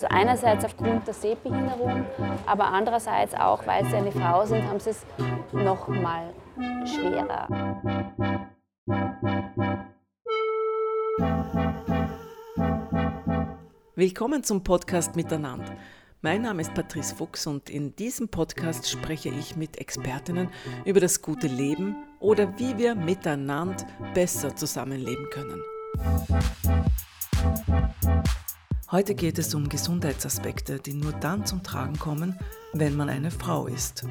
Also einerseits aufgrund der Sehbehinderung, aber andererseits auch, weil sie eine Frau sind, haben sie es noch mal schwerer. Willkommen zum Podcast Miteinander. Mein Name ist Patrice Fuchs und in diesem Podcast spreche ich mit Expertinnen über das gute Leben oder wie wir miteinander besser zusammenleben können. Heute geht es um Gesundheitsaspekte, die nur dann zum Tragen kommen, wenn man eine Frau ist.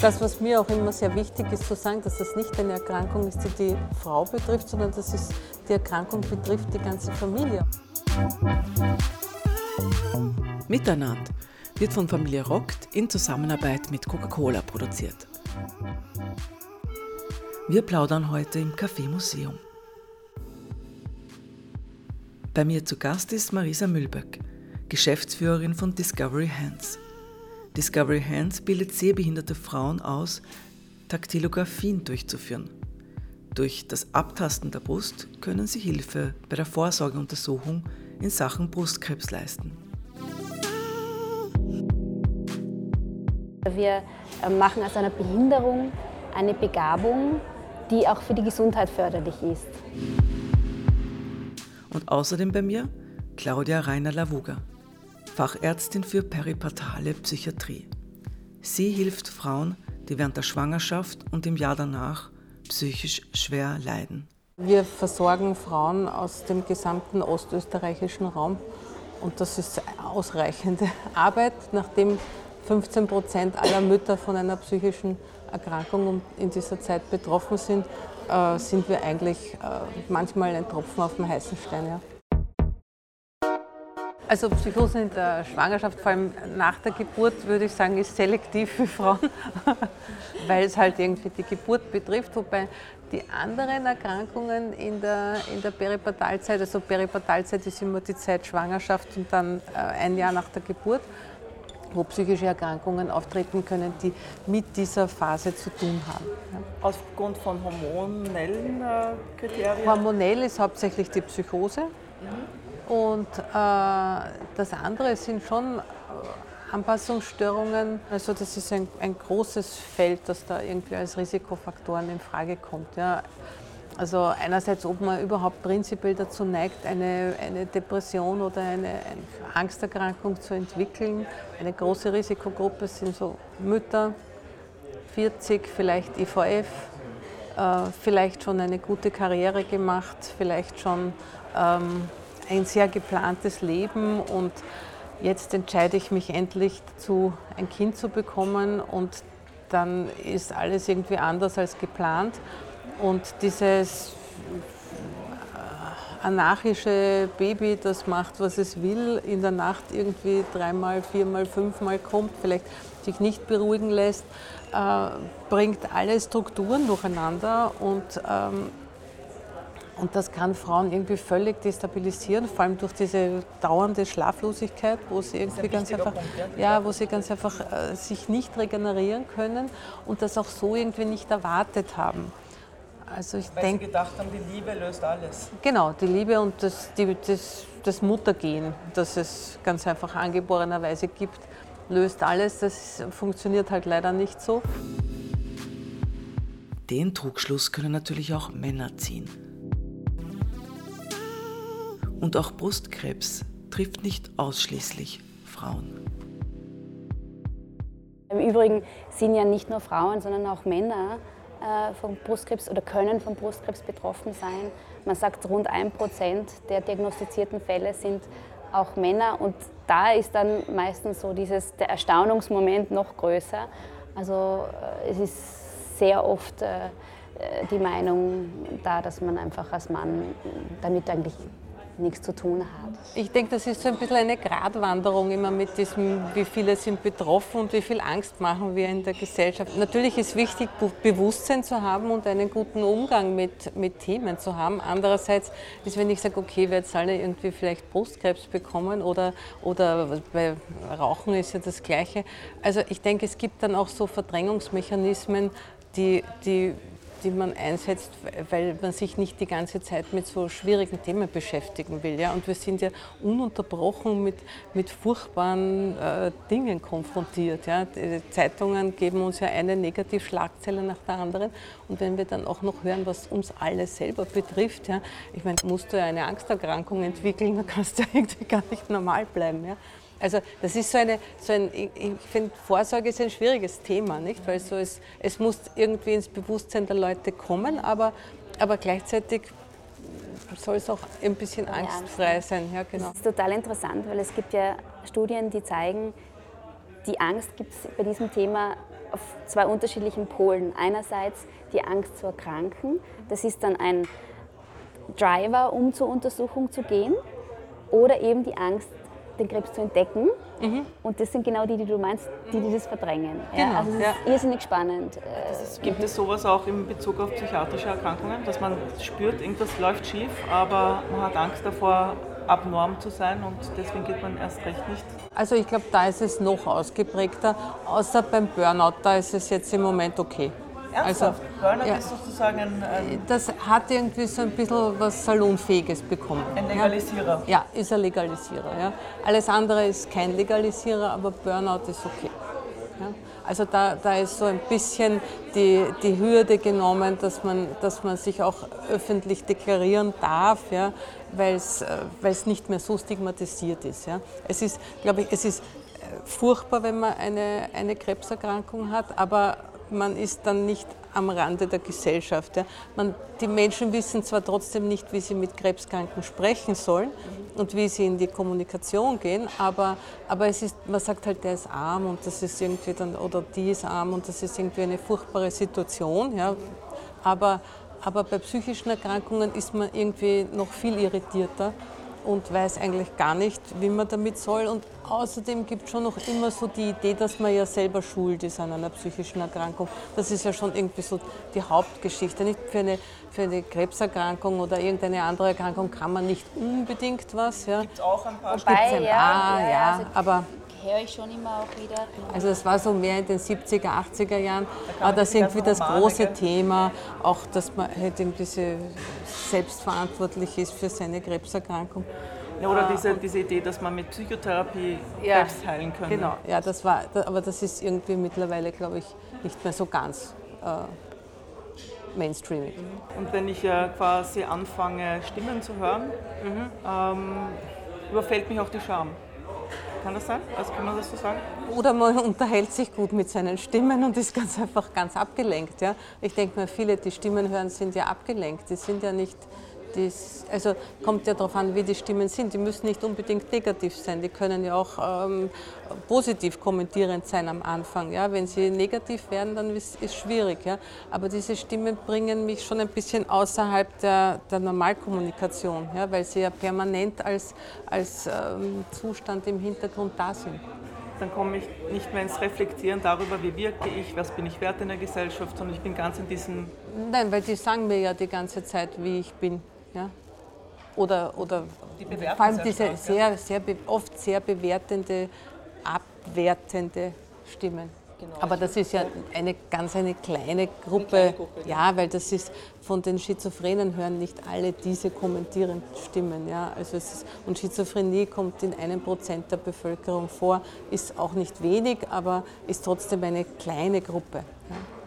Das, was mir auch immer sehr wichtig ist, zu sagen, dass das nicht eine Erkrankung ist, die die Frau betrifft, sondern dass es die Erkrankung betrifft die ganze Familie. Miteinander wird von Familie Rockt in Zusammenarbeit mit Coca-Cola produziert. Wir plaudern heute im Café Museum. Bei mir zu Gast ist Marisa Mühlböck, Geschäftsführerin von Discovery Hands. Discovery Hands bildet sehbehinderte Frauen aus, Taktilographien durchzuführen. Durch das Abtasten der Brust können sie Hilfe bei der Vorsorgeuntersuchung in Sachen Brustkrebs leisten. Wir äh, machen aus einer Behinderung eine Begabung, die auch für die Gesundheit förderlich ist. Und außerdem bei mir Claudia Reiner-Lavuga, Fachärztin für peripartale Psychiatrie. Sie hilft Frauen, die während der Schwangerschaft und im Jahr danach psychisch schwer leiden. Wir versorgen Frauen aus dem gesamten ostösterreichischen Raum und das ist ausreichende Arbeit, nachdem 15 Prozent aller Mütter von einer psychischen Erkrankung in dieser Zeit betroffen sind, äh, sind wir eigentlich äh, manchmal ein Tropfen auf dem heißen Stein. Ja. Also Psychose in der Schwangerschaft, vor allem nach der Geburt, würde ich sagen, ist selektiv für Frauen, weil es halt irgendwie die Geburt betrifft, wobei die anderen Erkrankungen in der, in der Peripartalzeit, also Peripartalzeit ist immer die Zeit Schwangerschaft und dann äh, ein Jahr nach der Geburt, wo psychische Erkrankungen auftreten können, die mit dieser Phase zu tun haben. Aufgrund von hormonellen äh, Kriterien? Hormonell ist hauptsächlich die Psychose. Mhm. Und äh, das andere sind schon äh, Anpassungsstörungen. Also das ist ein, ein großes Feld, das da irgendwie als Risikofaktoren in Frage kommt. Ja. Also einerseits, ob man überhaupt prinzipiell dazu neigt, eine, eine Depression oder eine, eine, Angsterkrankung zu entwickeln. Eine große Risikogruppe sind so Mütter, 40, vielleicht IVF, äh, vielleicht schon eine gute Karriere gemacht, vielleicht schon ähm, ein sehr geplantes Leben und jetzt entscheide ich mich endlich dazu, ein Kind zu bekommen und dann ist alles irgendwie anders als geplant. Und dieses äh, anarchische Baby, das macht, was es will, in der Nacht irgendwie dreimal, viermal, fünfmal kommt, vielleicht sich nicht beruhigen lässt, äh, bringt alle Strukturen durcheinander und, ähm, und das kann Frauen irgendwie völlig destabilisieren, vor allem durch diese dauernde Schlaflosigkeit, wo sie irgendwie ein ganz einfach, Punkt, ja? ja? wo sie ganz einfach äh, sich nicht regenerieren können und das auch so irgendwie nicht erwartet haben. Also ich Weil denk, Sie gedacht haben, die Liebe löst alles. Genau, die Liebe und das, die, das, das Muttergehen, das es ganz einfach angeborenerweise gibt, löst alles. Das funktioniert halt leider nicht so. Den Trugschluss können natürlich auch Männer ziehen. Und auch Brustkrebs trifft nicht ausschließlich Frauen. Im Übrigen sind ja nicht nur Frauen, sondern auch Männer äh, vom Brustkrebs oder können vom Brustkrebs betroffen sein. Man sagt, rund ein Prozent der diagnostizierten Fälle sind auch Männer und da ist dann meistens so dieses, der Erstaunungsmoment noch größer. Also äh, es ist sehr oft äh, die Meinung da, dass man einfach als Mann damit eigentlich nichts zu tun hat. Ich denke, das ist so ein bisschen eine Gratwanderung immer mit diesem, wie viele sind betroffen und wie viel Angst machen wir in der Gesellschaft. Natürlich ist wichtig, Bewusstsein zu haben und einen guten Umgang mit, mit Themen zu haben. Andererseits ist, wenn ich sage, okay, wir jetzt alle irgendwie vielleicht Brustkrebs bekommen oder, oder bei Rauchen ist ja das Gleiche. Also ich denke, es gibt dann auch so Verdrängungsmechanismen, die, die die man einsetzt, weil man sich nicht die ganze Zeit mit so schwierigen Themen beschäftigen will. Ja? Und wir sind ja ununterbrochen mit, mit furchtbaren äh, Dingen konfrontiert. Ja? Die Zeitungen geben uns ja eine Negativschlagzeile nach der anderen. Und wenn wir dann auch noch hören, was uns alle selber betrifft, ja? ich meine, musst du ja eine Angsterkrankung entwickeln, dann kannst du ja irgendwie gar nicht normal bleiben. Ja? Also das ist so, eine, so ein, ich finde, Vorsorge ist ein schwieriges Thema, nicht? Weil so es, es muss irgendwie ins Bewusstsein der Leute kommen, aber, aber gleichzeitig soll es auch ein bisschen angstfrei sein. Ja, genau. Das ist total interessant, weil es gibt ja Studien, die zeigen, die Angst gibt es bei diesem Thema auf zwei unterschiedlichen Polen. Einerseits die Angst zu erkranken, das ist dann ein Driver, um zur Untersuchung zu gehen, oder eben die Angst, den Krebs zu entdecken. Mhm. Und das sind genau die, die du meinst, die, die das verdrängen. Genau, ja, also es ja. ist irrsinnig spannend. Ist, gibt es sowas auch in Bezug auf psychiatrische Erkrankungen, dass man spürt, irgendwas läuft schief, aber man hat Angst davor, abnorm zu sein und deswegen geht man erst recht nicht? Also ich glaube, da ist es noch ausgeprägter, außer beim Burnout, da ist es jetzt im Moment okay. Ernsthaft? Also, Burnout ja, ist sozusagen ein, ein, Das hat irgendwie so ein bisschen was Salonfähiges bekommen. Ein Legalisierer? Ja, ist ein Legalisierer. Ja. Alles andere ist kein Legalisierer, aber Burnout ist okay. Ja. Also da, da ist so ein bisschen die, die Hürde genommen, dass man, dass man sich auch öffentlich deklarieren darf, ja, weil es äh, nicht mehr so stigmatisiert ist. Ja. Es ist, glaube ich, es ist äh, furchtbar, wenn man eine, eine Krebserkrankung hat, aber man ist dann nicht am Rande der Gesellschaft. Ja. Man, die Menschen wissen zwar trotzdem nicht, wie sie mit Krebskranken sprechen sollen und wie sie in die Kommunikation gehen, aber, aber es ist, man sagt halt, der ist arm und das ist irgendwie dann, oder die ist arm und das ist irgendwie eine furchtbare Situation. Ja. Aber, aber bei psychischen Erkrankungen ist man irgendwie noch viel irritierter und weiß eigentlich gar nicht, wie man damit soll. Und außerdem gibt es schon noch immer so die Idee, dass man ja selber schuld ist an einer psychischen Erkrankung. Das ist ja schon irgendwie so die Hauptgeschichte. Nicht für eine, für eine Krebserkrankung oder irgendeine andere Erkrankung kann man nicht unbedingt was. Ja. Gibt es auch ein paar Wobei, ein paar, ja, ja, also aber höre ich schon immer auch wieder. Also es war so mehr in den 70er, 80er Jahren, da war das irgendwie das große gell? Thema, auch dass man halt irgendwie selbstverantwortlich ist für seine Krebserkrankung. Ja, oder diese, diese Idee, dass man mit Psychotherapie ja, Krebs heilen könnte. Genau, ja, das war, aber das ist irgendwie mittlerweile, glaube ich, nicht mehr so ganz äh, mainstreamig. Und wenn ich äh, quasi anfange, Stimmen zu hören, mhm. ähm, überfällt mich auch die Scham. Kann das sein? Also kann man das so sagen? Oder man unterhält sich gut mit seinen Stimmen und ist ganz einfach ganz abgelenkt. Ja? Ich denke mal, viele, die Stimmen hören, sind ja abgelenkt. Die sind ja nicht das, also kommt ja darauf an, wie die Stimmen sind. Die müssen nicht unbedingt negativ sein, die können ja auch ähm, positiv kommentierend sein am Anfang. Ja? Wenn sie negativ werden, dann ist es schwierig. Ja? Aber diese Stimmen bringen mich schon ein bisschen außerhalb der, der Normalkommunikation, ja? weil sie ja permanent als, als ähm, Zustand im Hintergrund da sind dann komme ich nicht mehr ins Reflektieren darüber, wie wirke ich, was bin ich wert in der Gesellschaft, sondern ich bin ganz in diesem. Nein, weil die sagen mir ja die ganze Zeit, wie ich bin. Ja? Oder, oder vor allem diese sehr, sehr, oft sehr bewertende, abwertende Stimmen. Genau. Aber das ist ja eine ganz eine kleine Gruppe. Eine kleine Gruppe ja, weil das ist von den Schizophrenen hören nicht alle diese kommentierenden Stimmen. Ja. Also ist, und Schizophrenie kommt in einem Prozent der Bevölkerung vor, ist auch nicht wenig, aber ist trotzdem eine kleine Gruppe. Ja.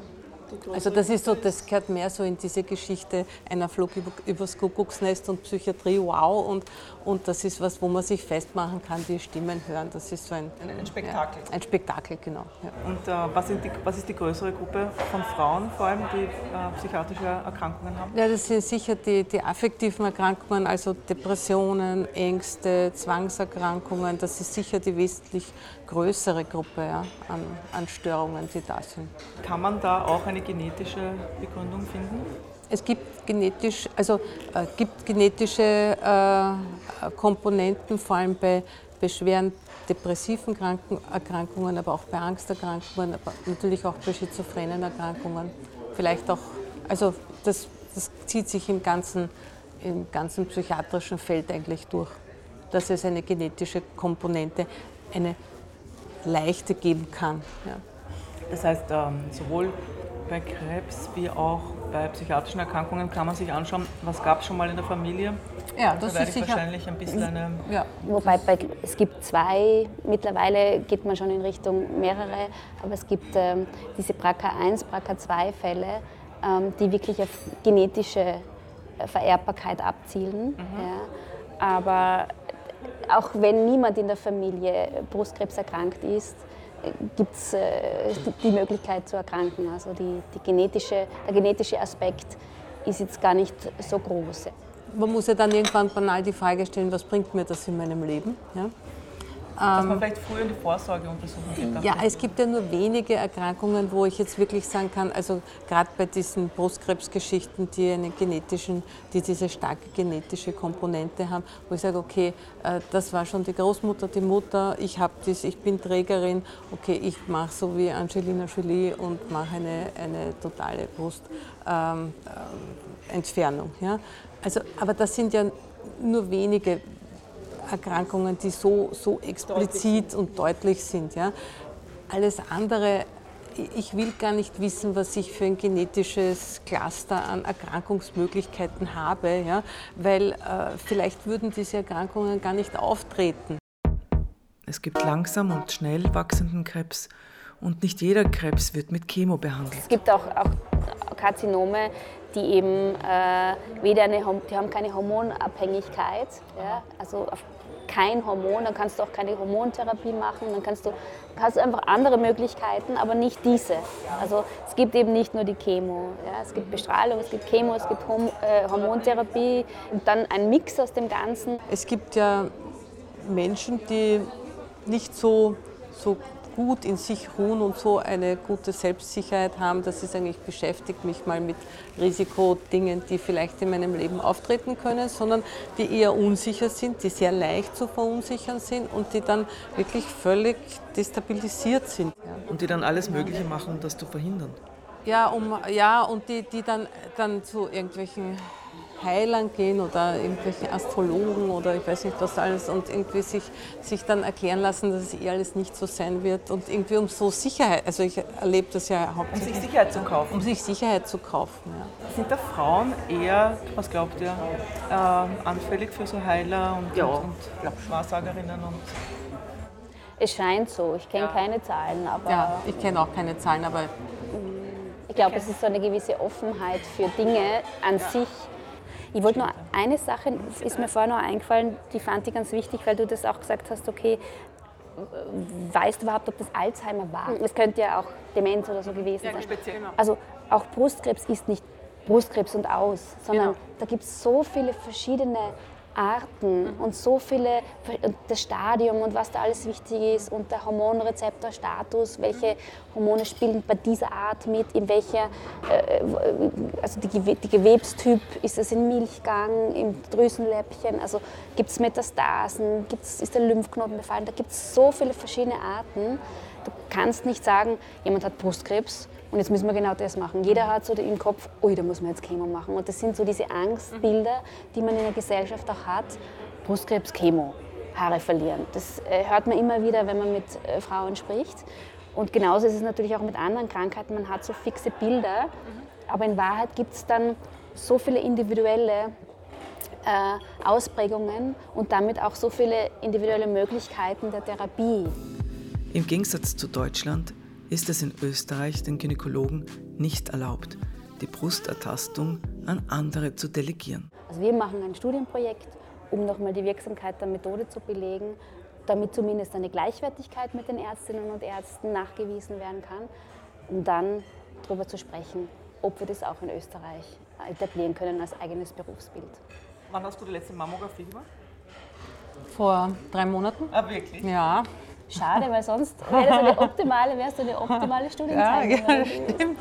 Also das ist so, das gehört mehr so in diese Geschichte einer Flug über, übers Kuckucksnest und Psychiatrie, wow. Und, und das ist was, wo man sich festmachen kann, die Stimmen hören. Das ist so ein, ein, ein Spektakel. Ja, ein Spektakel, genau. Ja. Und äh, was, die, was, ist die größere Gruppe von Frauen vor allem, die äh, psychiatrische Erkrankungen haben? Ja, das sind sicher die, die affektiven Erkrankungen, also Depressionen, Ängste, Zwangserkrankungen. Das ist sicher die wesentlich größere Gruppe ja, an, an Störungen, die da sind. Kann man da auch eine genetische Begründung finden? Es gibt genetisch, also äh, gibt genetische äh, Komponenten, vor allem bei, bei schweren depressiven Kranken, Erkrankungen, aber auch bei Angsterkrankungen, aber natürlich auch bei schizophrenen Erkrankungen. Vielleicht auch, also das, das zieht sich im ganzen, im ganzen psychiatrischen Feld eigentlich durch, dass es eine genetische Komponente, eine leichte geben kann. Ja. Das heißt, ähm, sowohl bei Krebs wie auch bei psychiatrischen Erkrankungen kann man sich anschauen, was gab es schon mal in der Familie. Ja, das da ist sicher. wahrscheinlich ein bisschen eine. Ja. Wobei bei, es gibt zwei, mittlerweile geht man schon in Richtung mehrere, aber es gibt ähm, diese BRCA1, BRCA2-Fälle, ähm, die wirklich auf genetische äh, Vererbbarkeit abzielen. Mhm. Ja. Aber auch wenn niemand in der Familie Brustkrebs erkrankt ist, gibt es äh, die Möglichkeit zu erkranken. Also die, die genetische, der genetische Aspekt ist jetzt gar nicht so groß. Man muss ja dann irgendwann banal die Frage stellen, was bringt mir das in meinem Leben? Ja? Dass man ähm, vielleicht früher die Vorsorge untersuchen Ja, es gibt ja nur wenige Erkrankungen, wo ich jetzt wirklich sagen kann, also gerade bei diesen Brustkrebsgeschichten, die, eine genetischen, die diese starke genetische Komponente haben, wo ich sage, okay, äh, das war schon die Großmutter, die Mutter, ich habe das, ich bin Trägerin, okay, ich mache so wie Angelina Jolie und mache eine, eine totale Brustentfernung. Ähm, äh, ja? Also, aber das sind ja nur wenige Erkrankungen, die so, so explizit und deutlich sind. Ja. Alles andere, ich will gar nicht wissen, was ich für ein genetisches Cluster an Erkrankungsmöglichkeiten habe, ja, weil äh, vielleicht würden diese Erkrankungen gar nicht auftreten. Es gibt langsam und schnell wachsenden Krebs und nicht jeder Krebs wird mit Chemo behandelt. Es gibt auch, auch Karzinome, die eben äh, weder eine, die haben keine Hormonabhängigkeit, ja, also kein Hormon, dann kannst du auch keine Hormontherapie machen, dann kannst du hast einfach andere Möglichkeiten, aber nicht diese. Also es gibt eben nicht nur die Chemo, ja, es gibt Bestrahlung, es gibt Chemo, es gibt Horm äh, Hormontherapie und dann ein Mix aus dem Ganzen. Es gibt ja Menschen, die nicht so, so gut in sich ruhen und so eine gute Selbstsicherheit haben, dass sie sagen, ich beschäftige mich mal mit Risikodingen, die vielleicht in meinem Leben auftreten können, sondern die eher unsicher sind, die sehr leicht zu verunsichern sind und die dann wirklich völlig destabilisiert sind. Und die dann alles Mögliche machen, um das zu verhindern. Ja, um, ja und die, die dann, dann zu irgendwelchen Heilern gehen oder irgendwelche Astrologen oder ich weiß nicht was alles und irgendwie sich, sich dann erklären lassen, dass es eh alles nicht so sein wird und irgendwie um so Sicherheit, also ich erlebe das ja hauptsächlich. Um sich Sicherheit zu kaufen. Um sich Sicherheit zu kaufen, ja. Sind da Frauen eher, was glaubt ihr, äh, anfällig für so Heiler und, ja. und, und Wahrsagerinnen und es scheint so. Ich kenne ja. keine Zahlen, aber. Ja, ich kenne auch keine Zahlen, aber. Ich glaube, okay. es ist so eine gewisse Offenheit für Dinge an ja. sich, ich wollte nur eine Sache, ist mir vorher noch eingefallen, die fand ich ganz wichtig, weil du das auch gesagt hast, okay, weißt du überhaupt, ob das Alzheimer war? Es könnte ja auch Demenz oder so gewesen ja, sein. Speziell, genau. Also auch Brustkrebs ist nicht Brustkrebs und aus, sondern genau. da gibt es so viele verschiedene Arten und so viele, das Stadium und was da alles wichtig ist und der Hormonrezeptorstatus, welche Hormone spielen bei dieser Art mit, in welcher, äh, also die, die Gewebstyp, ist es im Milchgang, im Drüsenläppchen, also gibt es Metastasen, gibt's, ist der Lymphknoten befallen, da gibt es so viele verschiedene Arten. Du kannst nicht sagen, jemand hat Brustkrebs und jetzt müssen wir genau das machen. Jeder hat so im Kopf, ui, da muss man jetzt Chemo machen. Und das sind so diese Angstbilder, die man in der Gesellschaft auch hat. Brustkrebs, Chemo, Haare verlieren. Das äh, hört man immer wieder, wenn man mit äh, Frauen spricht. Und genauso ist es natürlich auch mit anderen Krankheiten. Man hat so fixe Bilder, aber in Wahrheit gibt es dann so viele individuelle äh, Ausprägungen und damit auch so viele individuelle Möglichkeiten der Therapie. Im Gegensatz zu Deutschland ist es in Österreich den Gynäkologen nicht erlaubt, die Brustertastung an andere zu delegieren. Also wir machen ein Studienprojekt, um nochmal die Wirksamkeit der Methode zu belegen, damit zumindest eine Gleichwertigkeit mit den Ärztinnen und Ärzten nachgewiesen werden kann, um dann darüber zu sprechen, ob wir das auch in Österreich etablieren können als eigenes Berufsbild. Wann hast du die letzte Mammographie gemacht? Vor drei Monaten. Ah, wirklich? Ja. Schade, weil sonst wäre das eine optimale, wärst du eine optimale Studienzeit. Ja, ja, stimmt.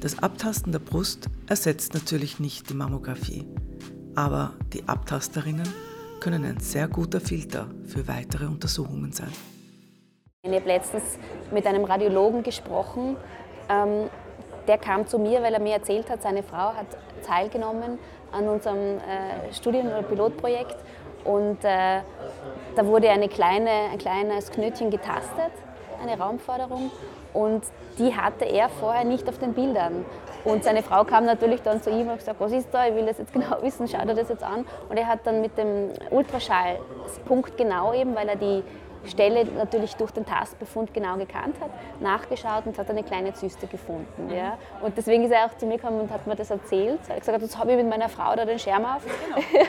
Das Abtasten der Brust ersetzt natürlich nicht die Mammographie, aber die Abtasterinnen können ein sehr guter Filter für weitere Untersuchungen sein. Ich habe letztens mit einem Radiologen gesprochen. Ähm, der kam zu mir, weil er mir erzählt hat, seine Frau hat teilgenommen an unserem äh, Studien- oder Pilotprojekt und äh, da wurde eine kleine, ein kleines Knötchen getastet, eine Raumforderung. Und die hatte er vorher nicht auf den Bildern. Und seine Frau kam natürlich dann zu ihm und hat gesagt, was ist da, ich will das jetzt genau wissen, schau dir das jetzt an. Und er hat dann mit dem Ultraschall, punktgenau eben, weil er die Stelle natürlich durch den Tastbefund genau gekannt hat, nachgeschaut und hat eine kleine Zyste gefunden. Mhm. Ja. Und deswegen ist er auch zu mir gekommen und hat mir das erzählt. Er hat gesagt, jetzt habe ich mit meiner Frau da den Schirm auf, genau.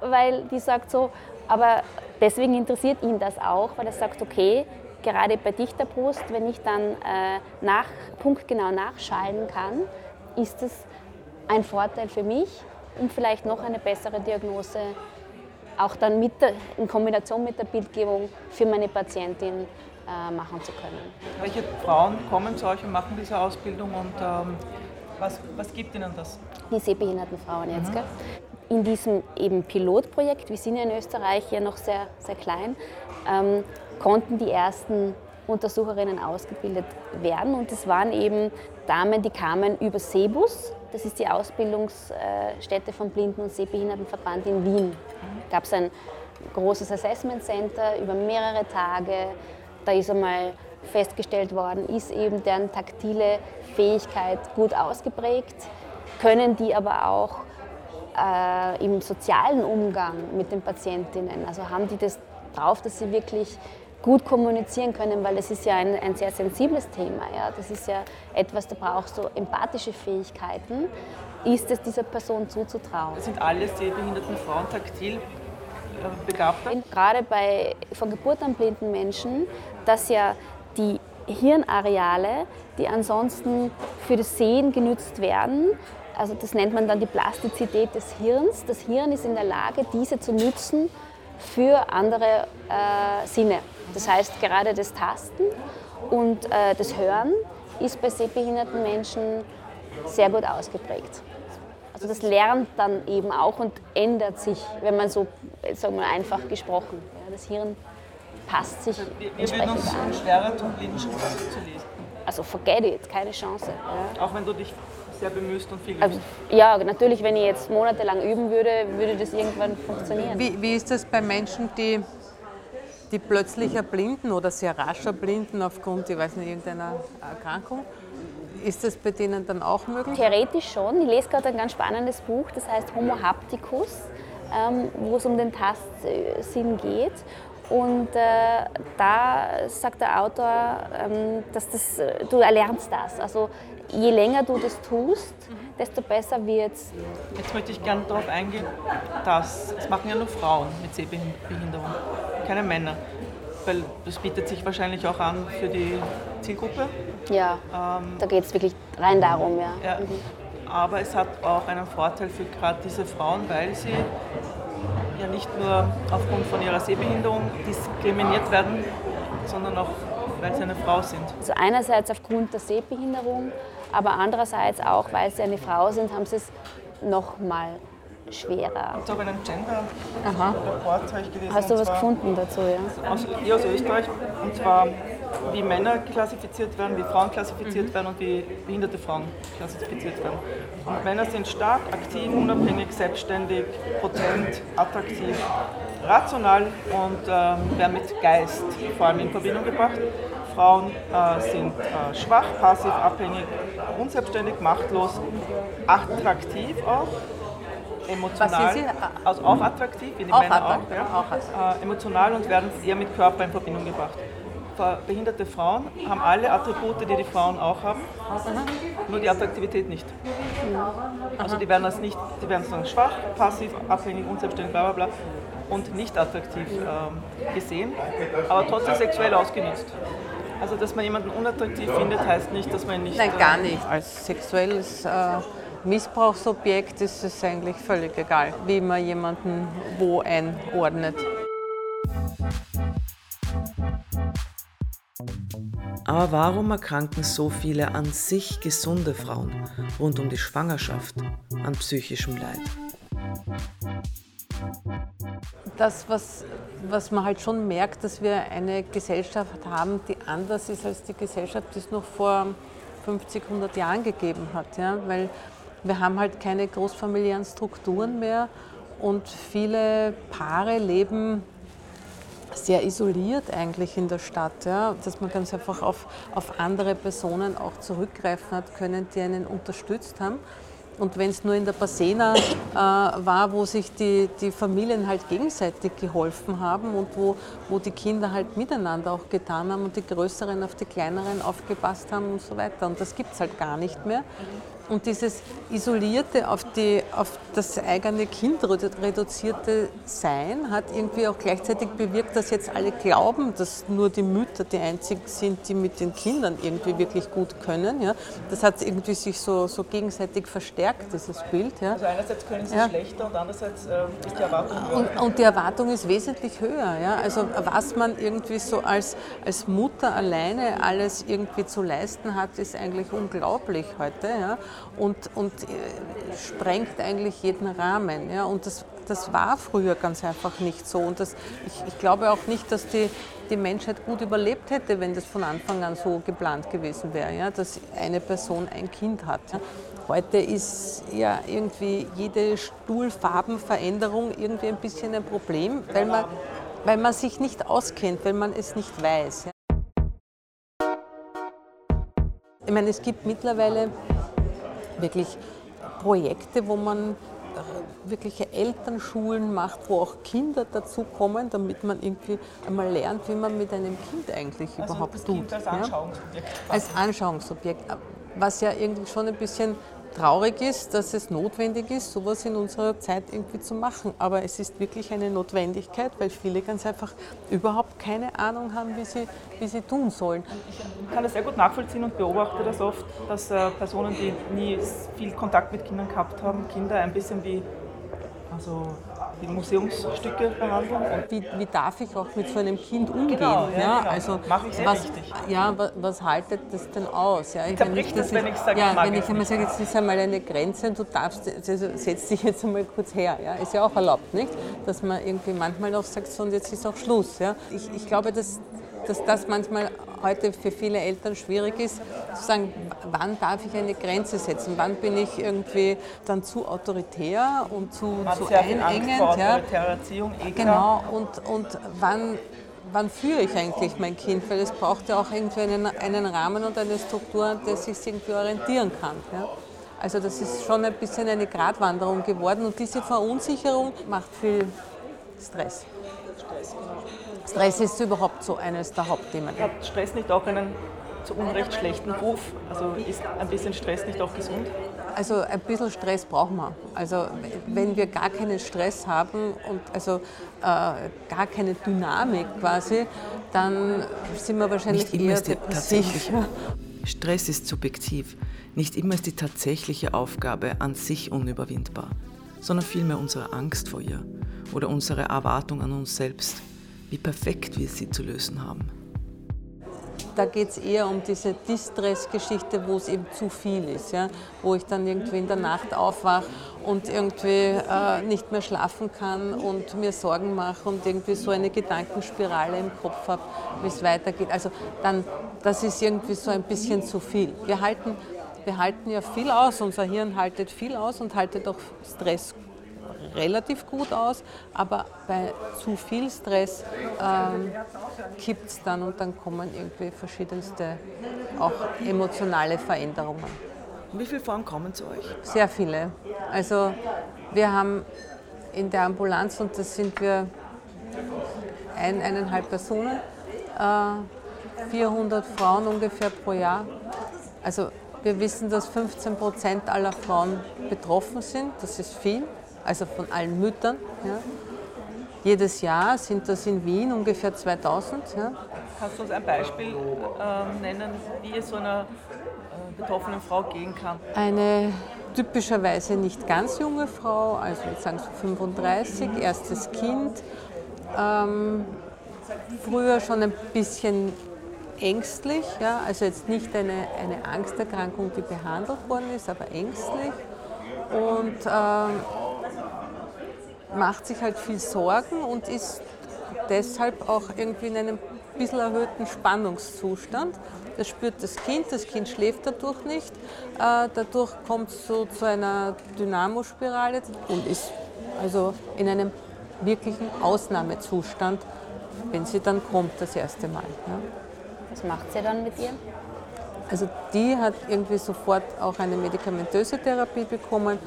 weil die sagt so, aber deswegen interessiert ihn das auch, weil er sagt, okay, gerade bei dichter Brust, wenn ich dann äh, nach, punktgenau nachschallen kann, ist es ein Vorteil für mich, um vielleicht noch eine bessere Diagnose auch dann mit der, in Kombination mit der Bildgebung für meine Patientin äh, machen zu können. Welche Frauen kommen zu euch und machen diese Ausbildung und ähm, was, was gibt ihnen das? Die sehbehinderten Frauen jetzt. Mhm. Gell? In diesem eben Pilotprojekt, wir sind ja in Österreich ja noch sehr, sehr klein, ähm, konnten die ersten Untersucherinnen ausgebildet werden. Und das waren eben Damen, die kamen über Sebus, das ist die Ausbildungsstätte vom Blinden- und Sehbehindertenverband in Wien. Gab es ein großes Assessment Center über mehrere Tage. Da ist einmal festgestellt worden, ist eben deren taktile Fähigkeit gut ausgeprägt, können die aber auch äh, im sozialen Umgang mit den Patientinnen, also haben die das drauf, dass sie wirklich gut kommunizieren können, weil das ist ja ein, ein sehr sensibles Thema. Ja? Das ist ja etwas, da brauchst du empathische Fähigkeiten. Ist es dieser Person zuzutrauen? Sind alle sehbehinderten Frauen taktil äh, begabter? Gerade bei von Geburt an blinden Menschen, dass ja die Hirnareale, die ansonsten für das Sehen genützt werden, also das nennt man dann die Plastizität des Hirns. Das Hirn ist in der Lage, diese zu nützen für andere äh, Sinne. Das heißt, gerade das Tasten und äh, das Hören ist bei sehbehinderten Menschen sehr gut ausgeprägt. Also das lernt dann eben auch und ändert sich, wenn man so, sagen wir einfach gesprochen. Ja, das Hirn passt sich wir, wir entsprechend uns an. schwerer tun, Blindenschrift zu lesen. Also forget it, keine Chance. Ja. Auch wenn du dich sehr bemüßt und viel also, Ja, natürlich, wenn ich jetzt monatelang üben würde, würde das irgendwann funktionieren. Wie, wie ist das bei Menschen, die die plötzlich erblinden oder sehr rasch erblinden aufgrund, ich weiß nicht, irgendeiner Erkrankung. Ist das bei denen dann auch möglich? Theoretisch schon. Ich lese gerade ein ganz spannendes Buch, das heißt Homo Hapticus, ähm, wo es um den Tastsinn geht. Und äh, da sagt der Autor, ähm, dass das, du erlernst das. Also je länger du das tust, desto besser wird es. Jetzt möchte ich gerne darauf eingehen, dass es machen ja nur Frauen mit Sehbehinderung, keine Männer. Weil das bietet sich wahrscheinlich auch an für die Zielgruppe. Ja, ähm, da geht es wirklich rein darum, ja. ja mhm. Aber es hat auch einen Vorteil für gerade diese Frauen, weil sie ja nicht nur aufgrund von ihrer Sehbehinderung diskriminiert werden, sondern auch weil sie eine Frau sind. Also einerseits aufgrund der Sehbehinderung, aber andererseits auch, weil sie eine Frau sind, haben sie es noch mal schwerer. Ich habe einen Gender-Report gelesen. Hast du was gefunden dazu? Ja? Aus, aus Österreich. Und zwar, wie Männer klassifiziert werden, wie Frauen klassifiziert mhm. werden und wie behinderte Frauen klassifiziert werden. Und Männer sind stark, aktiv, unabhängig, selbstständig, potent, attraktiv, rational und ähm, werden mit Geist vor allem in Verbindung gebracht. Frauen äh, sind äh, schwach, passiv, abhängig, unselbstständig, machtlos, attraktiv auch, emotional, also auch attraktiv, wie die auch Männer auch, ja, äh, emotional und werden eher mit Körper in Verbindung gebracht. Behinderte Frauen haben alle Attribute, die die Frauen auch haben, nur die Attraktivität nicht. Also die werden, als nicht, die werden dann schwach, passiv, abhängig, unselbstständig, bla bla bla und nicht attraktiv ähm, gesehen, aber trotzdem sexuell ausgenutzt. Also, dass man jemanden unattraktiv findet, heißt nicht, dass man ihn nicht. Nein, gar äh, nicht. Als sexuelles äh, Missbrauchsobjekt ist es eigentlich völlig egal, wie man jemanden wo einordnet. Aber warum erkranken so viele an sich gesunde Frauen rund um die Schwangerschaft an psychischem Leid? Das, was, was man halt schon merkt, dass wir eine Gesellschaft haben, die anders ist als die Gesellschaft, die es noch vor 50, 100 Jahren gegeben hat. Ja? Weil wir haben halt keine großfamiliären Strukturen mehr und viele Paare leben sehr isoliert eigentlich in der Stadt, ja, dass man ganz einfach auf, auf andere Personen auch zurückgreifen hat können, die einen unterstützt haben. Und wenn es nur in der Pasena äh, war, wo sich die, die Familien halt gegenseitig geholfen haben und wo, wo die Kinder halt miteinander auch getan haben und die Größeren auf die Kleineren aufgepasst haben und so weiter. Und das gibt es halt gar nicht mehr. Und dieses isolierte, auf, die, auf das eigene Kind reduzierte Sein hat irgendwie auch gleichzeitig bewirkt, dass jetzt alle glauben, dass nur die Mütter die einzigen sind, die mit den Kindern irgendwie wirklich gut können. Ja. Das hat irgendwie sich so, so gegenseitig verstärkt, dieses Bild. Ja. Also einerseits können sie ja. schlechter und andererseits äh, ist die Erwartung höher. Und, und, die Erwartung ist wesentlich höher. Ja. Also was man irgendwie so als, als Mutter alleine alles irgendwie zu leisten hat, ist eigentlich unglaublich heute. Ja und, und äh, sprengt eigentlich jeden Rahmen. Ja? Und das, das war früher ganz einfach nicht so. Und das, ich, ich glaube auch nicht, dass die, die Menschheit gut überlebt hätte, wenn das von Anfang an so geplant gewesen wäre, ja? dass eine Person ein Kind hat. Ja? Heute ist ja irgendwie jede Stuhlfarbenveränderung irgendwie ein bisschen ein Problem, weil man, weil man sich nicht auskennt, weil man es nicht weiß. Ich meine, es gibt mittlerweile wirklich Projekte, wo man äh, wirkliche Elternschulen macht, wo auch Kinder dazukommen, damit man irgendwie einmal lernt, wie man mit einem Kind eigentlich also überhaupt das tut. Kind als Anschauungsobjekt. Ja? Als Anschauungsobjekt, was ja irgendwie schon ein bisschen traurig ist, dass es notwendig ist, sowas in unserer Zeit irgendwie zu machen. Aber es ist wirklich eine Notwendigkeit, weil viele ganz einfach überhaupt keine Ahnung haben, wie sie, wie sie tun sollen. Ich kann das sehr gut nachvollziehen und beobachte das oft, dass äh, Personen, die nie viel Kontakt mit Kindern gehabt haben, Kinder ein bisschen wie also die Museumsstücke behandeln. Wie, wie, darf ich auch mit so einem Kind umgehen? Genau, ja, ja genau. Also Mache ich was, richtig. Ja, was, was, haltet das denn aus? Ja, ich wenn ich, das, wenn ich sage, ja, wenn ich einmal sage, jetzt ist einmal eine Grenze und du darfst, also setz dich jetzt einmal kurz her. Ja, ist ja auch erlaubt, nicht? Dass man irgendwie manchmal noch sagt, so und jetzt ist auch Schluss. Ja. Ich, ich glaube, dass dass das manchmal heute für viele Eltern schwierig ist, zu sagen, wann darf ich eine Grenze setzen, wann bin ich irgendwie dann zu autoritär und zu, zu einengend. Ja. Erziehung, eh genau, und, und wann, wann führe ich eigentlich mein Kind, weil es braucht ja auch irgendwie einen, einen Rahmen und eine Struktur, an der sich irgendwie orientieren kann. Ja. Also das ist schon ein bisschen eine Gratwanderung geworden und diese Verunsicherung macht viel Stress. Stress, genau. Stress ist überhaupt so eines der Hauptthemen. Hat Stress nicht auch einen zu Unrecht schlechten Ruf? Also ist ein bisschen Stress nicht auch gesund? Also ein bisschen Stress brauchen wir. Also wenn wir gar keinen Stress haben und also äh, gar keine Dynamik quasi, dann sind wir wahrscheinlich nicht eher depressiv. Stress ist subjektiv. Nicht immer ist die tatsächliche Aufgabe an sich unüberwindbar, sondern vielmehr unsere Angst vor ihr oder unsere Erwartung an uns selbst wie perfekt wir sie zu lösen haben. Da geht es eher um diese Distress-Geschichte, wo es eben zu viel ist, ja? wo ich dann irgendwie in der Nacht aufwache und irgendwie äh, nicht mehr schlafen kann und mir Sorgen mache und irgendwie so eine Gedankenspirale im Kopf habe, wie es weitergeht. Also dann, das ist irgendwie so ein bisschen zu viel. Wir halten, wir halten ja viel aus, unser Hirn haltet viel aus und haltet auch Stress relativ gut aus, aber bei zu viel Stress ähm, kippt es dann und dann kommen irgendwie verschiedenste auch emotionale Veränderungen. Wie viele Frauen kommen zu euch? Sehr viele. Also wir haben in der Ambulanz, und das sind wir ein, eineinhalb Personen, äh, 400 Frauen ungefähr pro Jahr. Also wir wissen, dass 15 Prozent aller Frauen betroffen sind. Das ist viel also von allen Müttern. Ja. Jedes Jahr sind das in Wien ungefähr 2000. Ja. Kannst du uns ein Beispiel äh, nennen, wie es so einer äh, betroffenen Frau gehen kann? Eine typischerweise nicht ganz junge Frau, also ich sagen so 35, erstes Kind. Ähm, früher schon ein bisschen ängstlich, ja, also jetzt nicht eine, eine Angsterkrankung, die behandelt worden ist, aber ängstlich. Und ähm, macht sich halt viel Sorgen und ist deshalb auch irgendwie in einem bisschen erhöhten Spannungszustand. Das spürt das Kind, das Kind schläft dadurch nicht. Äh, dadurch kommt es so zu einer Dynamospirale und ist also in einem wirklichen Ausnahmezustand wenn sie dann kommt das erste Mal. Ja. Was macht sie dann mit ihr? Also die hat irgendwie sofort auch eine medikamentöse Therapie bekommen,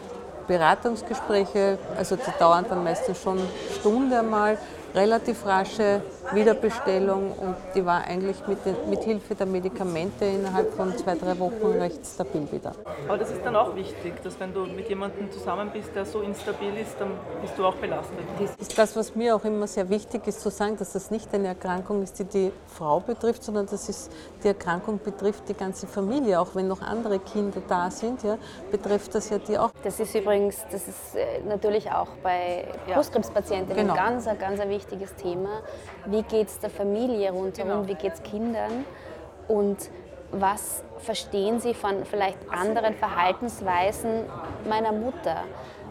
Beratungsgespräche, also die dauern dann meistens schon Stunde mal, relativ rasche Wiederbestellung und die war eigentlich mit, den, mit Hilfe der Medikamente innerhalb von zwei, drei Wochen recht stabil wieder. Aber das ist dann auch wichtig, dass wenn du mit jemandem zusammen bist, der so instabil ist, dann bist du auch belastet. Das ist das, was mir auch immer sehr wichtig ist, zu sagen, dass das nicht eine Erkrankung ist, die die Frau betrifft, sondern dass es die Erkrankung betrifft die ganze Familie, auch wenn noch andere Kinder da sind, ja, betrifft das ja die auch. Das ist übrigens, das ist äh, natürlich auch bei Brustkrebspatienten genau. ein ganz, ganz ein wichtiges Thema. Wie geht es der Familie rundherum, genau. wie geht es Kindern und was verstehen sie von vielleicht anderen Verhaltensweisen meiner Mutter?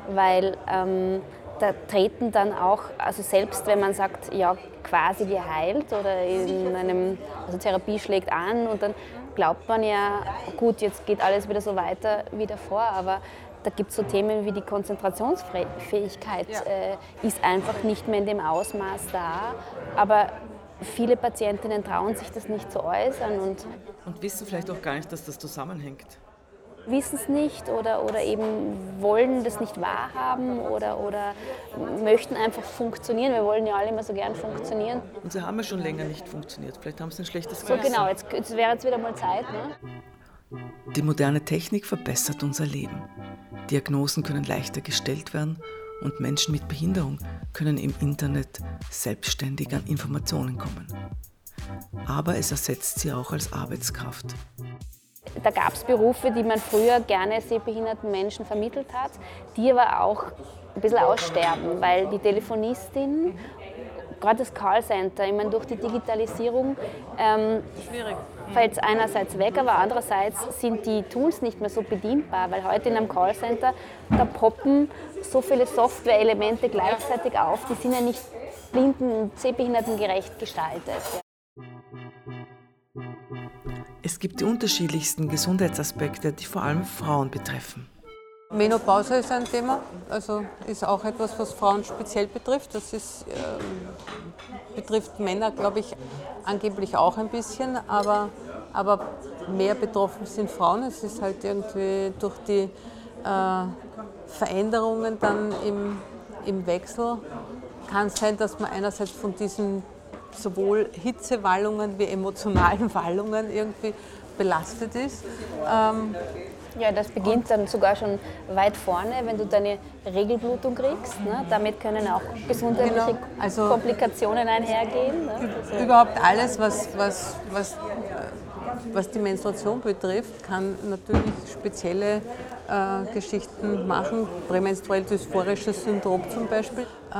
Weil ähm, da treten dann auch, also selbst wenn man sagt, ja, quasi geheilt oder in einem, also Therapie schlägt an und dann glaubt man ja, gut, jetzt geht alles wieder so weiter wie davor, aber da gibt es so Themen wie die Konzentrationsfähigkeit ja. äh, ist einfach nicht mehr in dem Ausmaß da. Aber viele Patientinnen trauen sich das nicht zu äußern. Und, und wissen vielleicht auch gar nicht, dass das zusammenhängt. Wissen es nicht oder, oder eben wollen das nicht wahrhaben oder, oder möchten einfach funktionieren. Wir wollen ja alle immer so gern funktionieren. Und sie haben ja schon länger nicht funktioniert. Vielleicht haben sie ein schlechtes Gewissen. So genau, jetzt, jetzt wäre jetzt wieder mal Zeit. Ne? Die moderne Technik verbessert unser Leben. Diagnosen können leichter gestellt werden und Menschen mit Behinderung können im Internet selbstständig an Informationen kommen. Aber es ersetzt sie auch als Arbeitskraft. Da gab es Berufe, die man früher gerne sehbehinderten Menschen vermittelt hat, die aber auch ein bisschen aussterben, weil die Telefonistin gerade das Callcenter, ich meine, durch die Digitalisierung ähm, fällt es einerseits weg, aber andererseits sind die Tools nicht mehr so bedienbar, weil heute in einem Callcenter, da poppen so viele Software-Elemente gleichzeitig auf, die sind ja nicht blinden und sehbehindertengerecht gestaltet. Es gibt die unterschiedlichsten Gesundheitsaspekte, die vor allem Frauen betreffen. Menopause ist ein Thema, also ist auch etwas, was Frauen speziell betrifft. Das ist, äh, betrifft Männer, glaube ich, angeblich auch ein bisschen, aber, aber mehr betroffen sind Frauen. Es ist halt irgendwie durch die äh, Veränderungen dann im, im Wechsel kann es sein, dass man einerseits von diesen sowohl Hitzewallungen wie emotionalen Wallungen irgendwie belastet ist. Ähm, ja, das beginnt dann sogar schon weit vorne, wenn du deine Regelblutung kriegst. Ne? Damit können auch gesundheitliche genau. also Komplikationen einhergehen. Ne? Also überhaupt alles, was, was, was, was die Menstruation betrifft, kann natürlich spezielle äh, Geschichten machen. Prämenstruell dysphorisches Syndrom zum Beispiel, äh,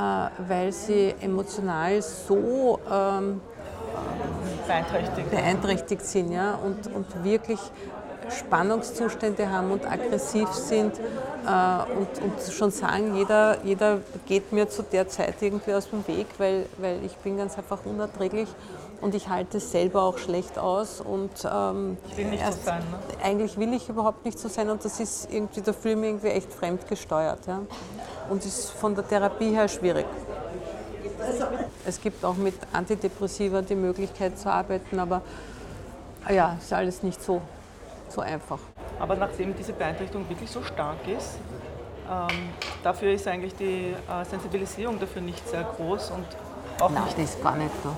weil sie emotional so ähm, beeinträchtigt. beeinträchtigt sind ja? und, und wirklich Spannungszustände haben und aggressiv sind äh, und, und, schon sagen, jeder, jeder geht mir zu der Zeit irgendwie aus dem Weg, weil, weil ich bin ganz einfach unerträglich und ich halte es selber auch schlecht aus. Und, ähm, ich will nicht erst, so sein. Ne? Eigentlich will ich überhaupt nicht so sein und das ist irgendwie, da fühle ich mich irgendwie echt fremdgesteuert. Ja? Und ist von der Therapie her schwierig. Es gibt auch mit Antidepressiva die Möglichkeit zu arbeiten, aber ja, ist alles nicht so so einfach. Aber nachdem diese Beeinträchtigung wirklich so stark ist, ähm, dafür ist eigentlich die äh, Sensibilisierung dafür nicht sehr groß und auch Nein, nicht, das ist gar nicht so.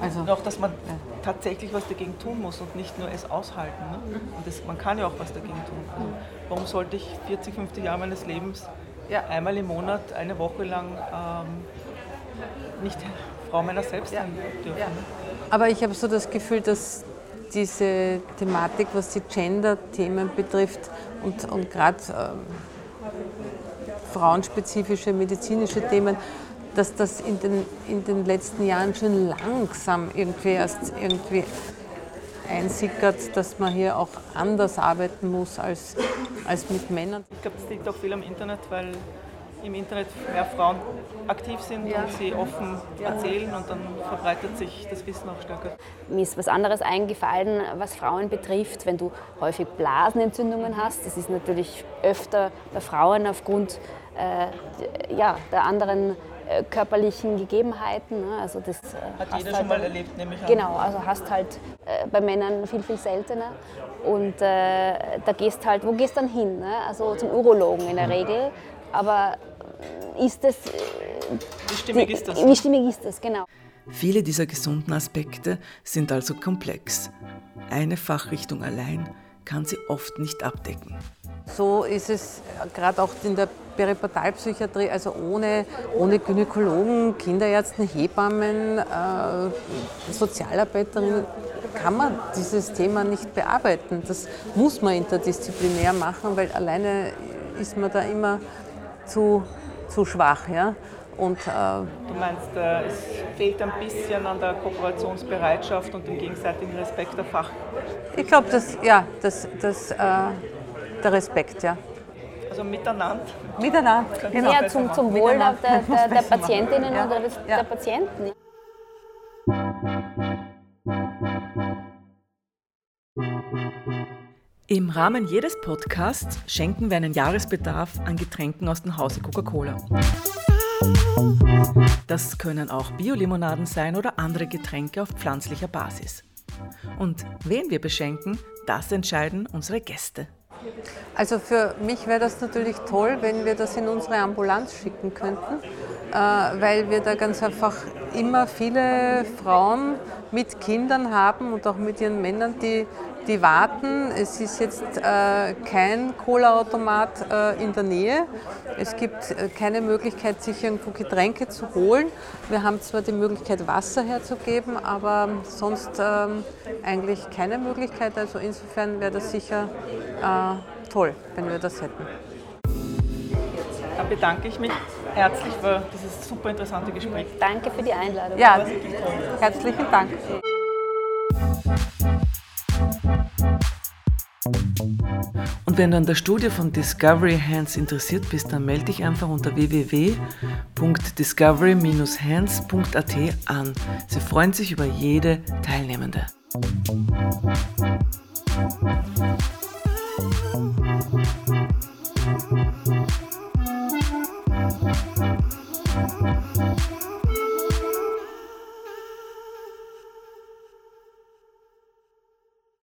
Also, auch, dass man ja. tatsächlich was dagegen tun muss und nicht nur es aushalten. Ne? Und das, man kann ja auch was dagegen tun. Also, warum sollte ich 40, 50 Jahre meines Lebens ja. einmal im Monat, eine Woche lang ähm, nicht Frau meiner selbst sein dürfen? Ja. Aber ich habe so das Gefühl, dass diese Thematik, was die Gender-Themen betrifft und, und gerade ähm, frauenspezifische medizinische Themen, dass das in den, in den letzten Jahren schon langsam irgendwie erst irgendwie einsickert, dass man hier auch anders arbeiten muss als, als mit Männern. Ich glaube, das liegt auch viel am Internet, weil im Internet mehr Frauen aktiv sind ja. und sie offen erzählen und dann verbreitet sich das Wissen auch stärker. Mir ist was anderes eingefallen, was Frauen betrifft, wenn du häufig Blasenentzündungen hast. Das ist natürlich öfter bei Frauen aufgrund äh, ja, der anderen äh, körperlichen Gegebenheiten. Ne? Also das, Hat jeder halt schon mal erlebt, nämlich Genau, also hast halt äh, bei Männern viel, viel seltener. Und äh, da gehst halt, wo gehst du dann hin? Ne? Also zum Urologen in der mhm. Regel. Aber ist das. Wie stimmig ist das? Wie stimmig ist das, genau. Viele dieser gesunden Aspekte sind also komplex. Eine Fachrichtung allein kann sie oft nicht abdecken. So ist es gerade auch in der Peripatalpsychiatrie, also ohne, ohne Gynäkologen, Kinderärzten, Hebammen, äh, Sozialarbeiterinnen, kann man dieses Thema nicht bearbeiten. Das muss man interdisziplinär machen, weil alleine ist man da immer zu, zu schwach. Ja? Und, äh, du meinst, äh, es fehlt ein bisschen an der Kooperationsbereitschaft und dem gegenseitigen Respekt der Fach? Ich glaube, das, ja, das, das, äh, der Respekt, ja. Also miteinander? Miteinander, genau. Ja, zum, zum Wohl der, der, der Patientinnen ja. oder des, ja. der Patienten. Im Rahmen jedes Podcasts schenken wir einen Jahresbedarf an Getränken aus dem Hause Coca-Cola. Das können auch Biolimonaden sein oder andere Getränke auf pflanzlicher Basis. Und wen wir beschenken, das entscheiden unsere Gäste. Also für mich wäre das natürlich toll, wenn wir das in unsere Ambulanz schicken könnten, äh, weil wir da ganz einfach immer viele Frauen mit Kindern haben und auch mit ihren Männern, die die warten. Es ist jetzt äh, kein Cola-Automat äh, in der Nähe. Es gibt äh, keine Möglichkeit, sich irgendwo Getränke zu holen. Wir haben zwar die Möglichkeit, Wasser herzugeben, aber sonst ähm, eigentlich keine Möglichkeit. Also insofern wäre das sicher äh, toll, wenn wir das hätten. Dann bedanke ich mich herzlich für dieses super interessante Gespräch. Danke für die Einladung. Ja, herzlichen Dank. wenn du an der Studie von Discovery Hands interessiert bist, dann melde dich einfach unter www.discovery-hands.at an. Sie freuen sich über jede Teilnehmende.